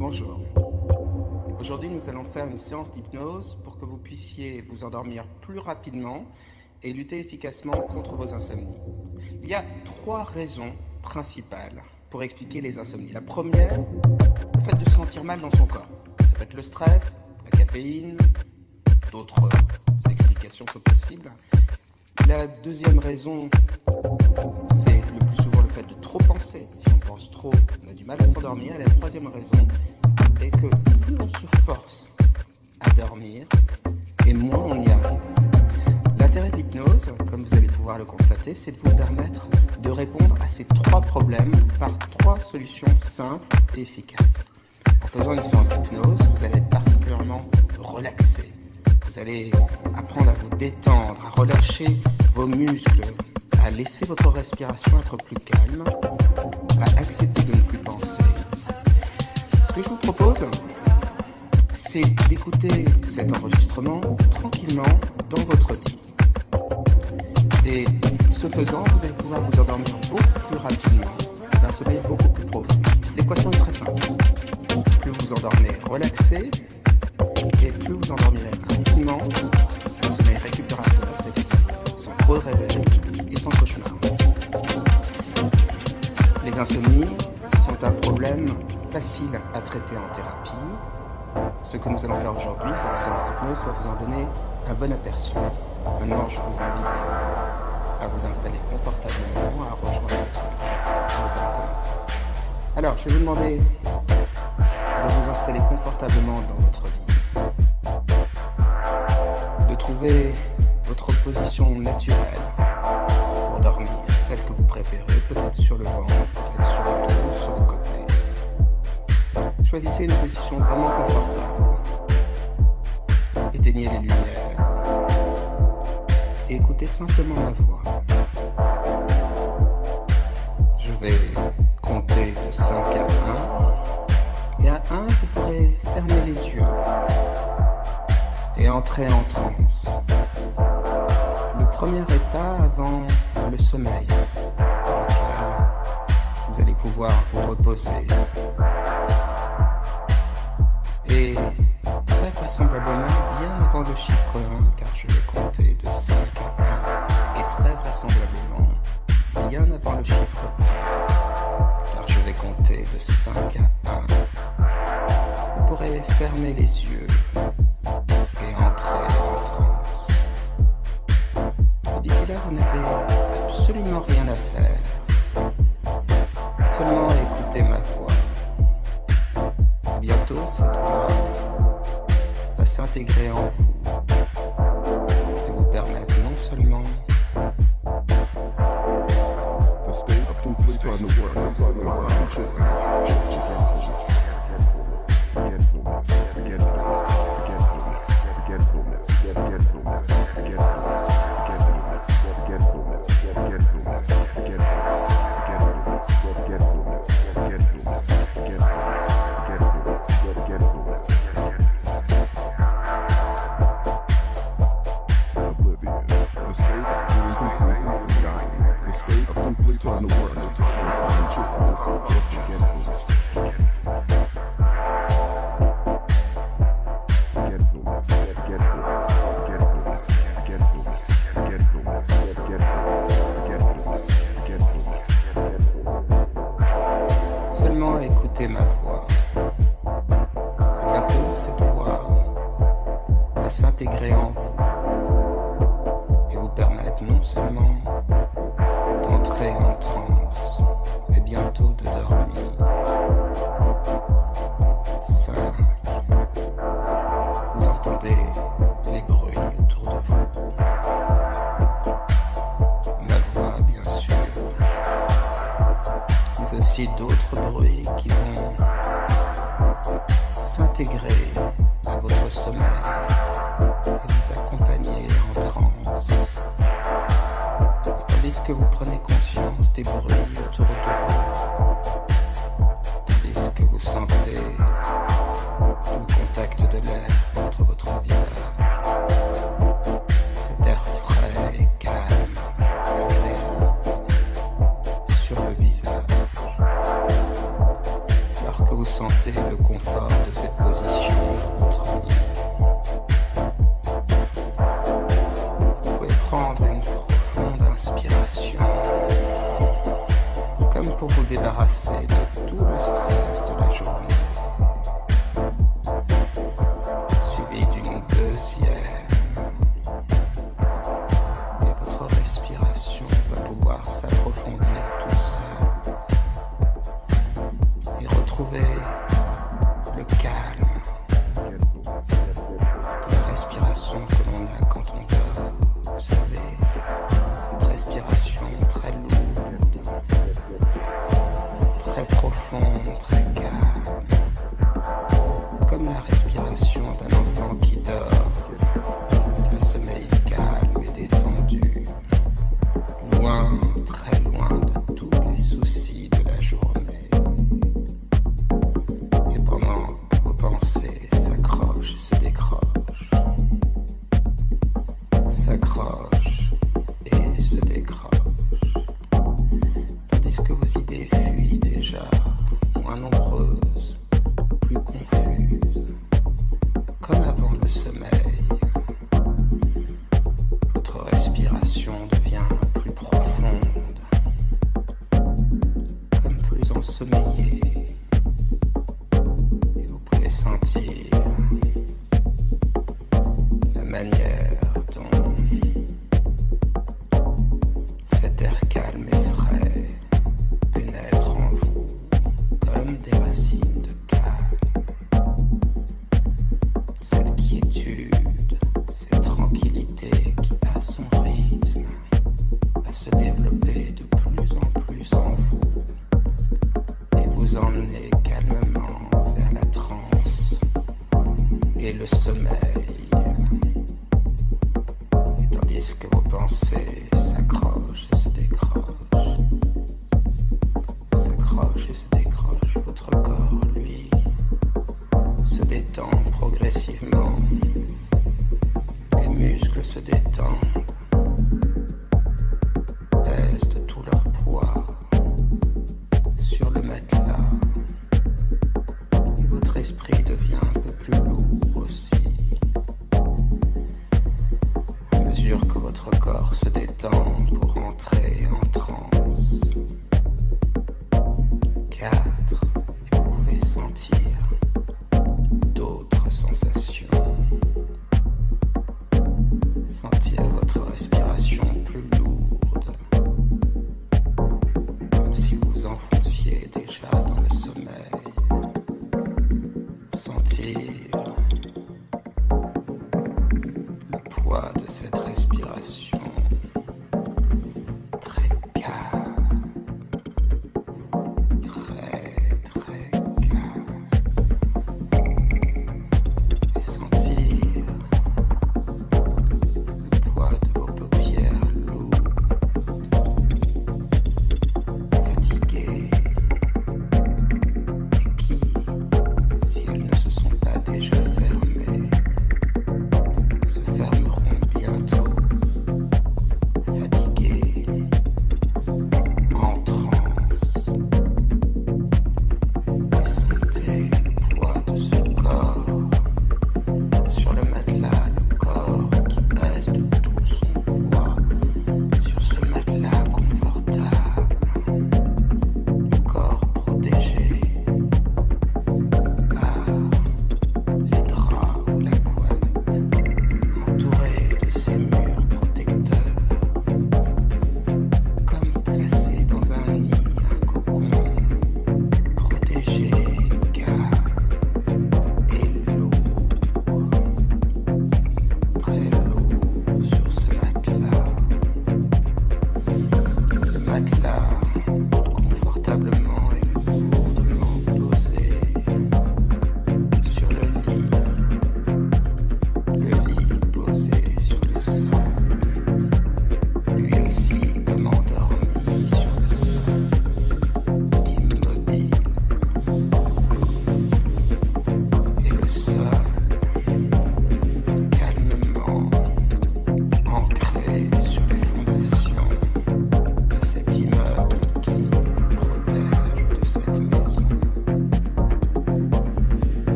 Bonjour. Aujourd'hui, nous allons faire une séance d'hypnose pour que vous puissiez vous endormir plus rapidement et lutter efficacement contre vos insomnies. Il y a trois raisons principales pour expliquer les insomnies. La première, le fait de se sentir mal dans son corps. Ça peut être le stress, la caféine, d'autres explications sont possibles. La deuxième raison, c'est le plus souvent de trop penser. Si on pense trop, on a du mal à s'endormir. Et la troisième raison est que plus on se force à dormir, et moins on y arrive. L'intérêt de l'hypnose, comme vous allez pouvoir le constater, c'est de vous permettre de répondre à ces trois problèmes par trois solutions simples et efficaces. En faisant une séance d'hypnose, vous allez être particulièrement relaxé. Vous allez apprendre à vous détendre, à relâcher vos muscles, à laisser votre respiration être plus calme, à accepter de ne plus penser. Ce que je vous propose, c'est d'écouter cet enregistrement tranquillement dans votre lit. Et ce faisant, vous allez pouvoir vous endormir beaucoup plus rapidement, d'un sommeil beaucoup plus profond. L'équation est très simple. Plus vous endormez relaxé, et plus vous endormirez rapidement, un sommeil récupérateur, c'est-à-dire sans réveil et sans cauchemar. Les insomnies sont un problème facile à traiter en thérapie. Ce que nous allons faire aujourd'hui, cette séance d'hypnose va vous en donner un bon aperçu. Maintenant, je vous invite à vous installer confortablement, à rejoindre votre lit. Nous allons commencer. Alors, je vais vous demander de vous installer confortablement dans votre lit, de trouver position naturelle pour dormir, celle que vous préférez, peut-être sur le ventre, peut-être sur le dos, sur le côté. Choisissez une position vraiment confortable. Éteignez les lumières et écoutez simplement ma voix. Je vais compter de 5 à 1. Et à 1, vous pourrez fermer les yeux et entrer en transe. Premier état avant le sommeil, dans lequel vous allez pouvoir vous reposer. Et très vraisemblablement, bien avant le chiffre 1, car je vais compter de 5 à 1, et très vraisemblablement, bien avant le chiffre 1, car je vais compter de 5 à 1, vous pourrez fermer les yeux Tandis que vous prenez conscience des bruits autour de vous, tandis que vous sentez le contact de l'air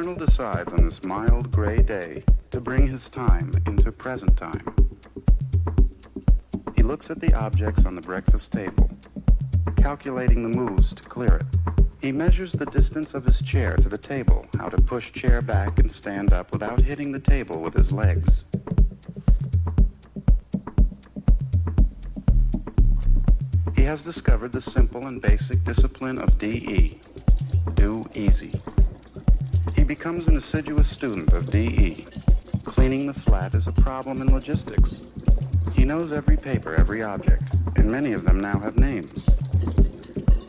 Colonel decides on this mild gray day to bring his time into present time. He looks at the objects on the breakfast table, calculating the moves to clear it. He measures the distance of his chair to the table, how to push chair back and stand up without hitting the table with his legs. He has discovered the simple and basic discipline of DE. Do easy. Becomes an assiduous student of DE. Cleaning the flat is a problem in logistics. He knows every paper, every object, and many of them now have names.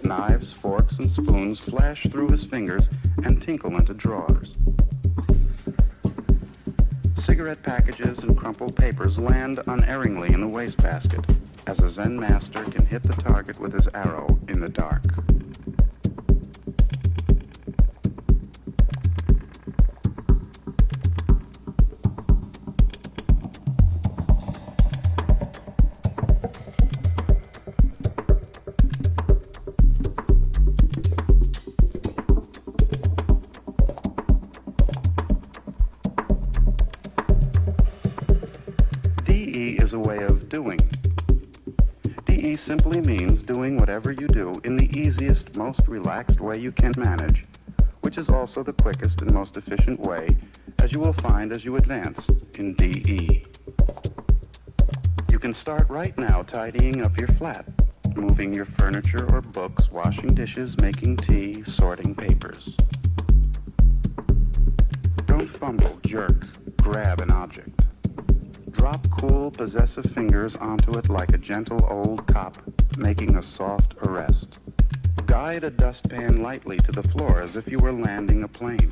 Knives, forks, and spoons flash through his fingers and tinkle into drawers. Cigarette packages and crumpled papers land unerringly in the wastebasket as a Zen master can hit the target with his arrow in the dark. Most relaxed way you can manage, which is also the quickest and most efficient way, as you will find as you advance in DE. You can start right now tidying up your flat, moving your furniture or books, washing dishes, making tea, sorting papers. Don't fumble, jerk, grab an object. Drop cool, possessive fingers onto it like a gentle old cop making a soft arrest. Guide a dustpan lightly to the floor as if you were landing a plane.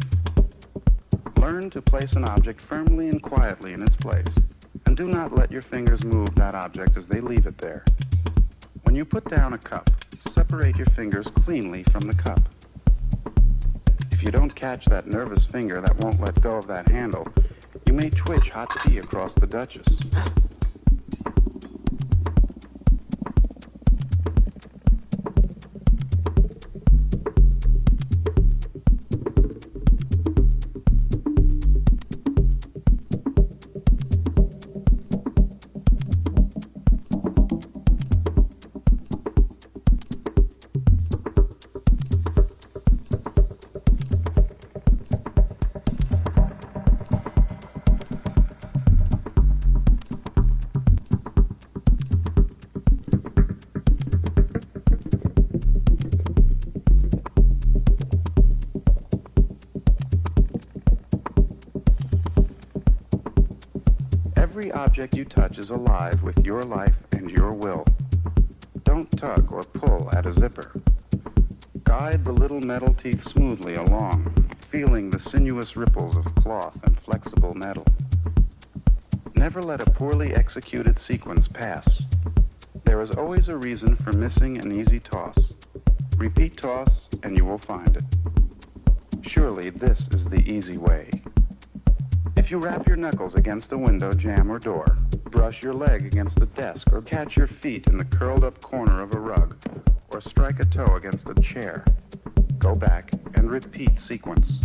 Learn to place an object firmly and quietly in its place, and do not let your fingers move that object as they leave it there. When you put down a cup, separate your fingers cleanly from the cup. If you don't catch that nervous finger that won't let go of that handle, you may twitch hot tea across the Duchess. Object you touch is alive with your life and your will. Don't tug or pull at a zipper. Guide the little metal teeth smoothly along, feeling the sinuous ripples of cloth and flexible metal. Never let a poorly executed sequence pass. There is always a reason for missing an easy toss. Repeat toss, and you will find it. Surely this is the easy way. If you rap your knuckles against a window, jamb, or door, brush your leg against a desk, or catch your feet in the curled up corner of a rug, or strike a toe against a chair, go back and repeat sequence.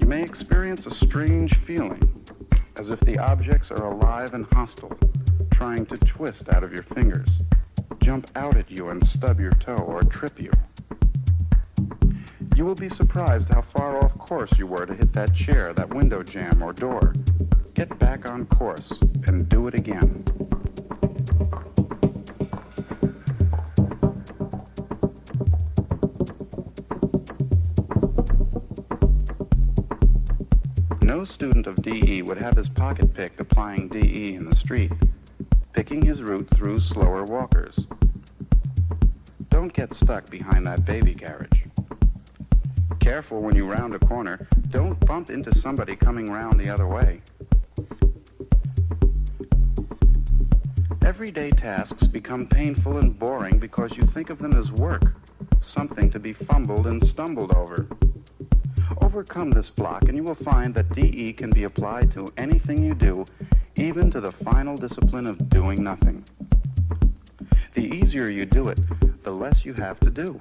You may experience a strange feeling, as if the objects are alive and hostile, trying to twist out of your fingers, jump out at you and stub your toe or trip you. You will be surprised how far off course you were to hit that chair, that window jamb, or door. Get back on course and do it again. No student of DE would have his pocket picked applying DE in the street, picking his route through slower walkers. Don't get stuck behind that baby carriage. Careful when you round a corner. Don't bump into somebody coming round the other way. Everyday tasks become painful and boring because you think of them as work, something to be fumbled and stumbled over. Overcome this block and you will find that DE can be applied to anything you do, even to the final discipline of doing nothing. The easier you do it, the less you have to do.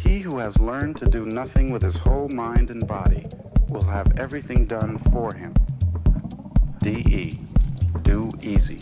He who has learned to do nothing with his whole mind and body will have everything done for him. DE, do easy.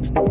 you.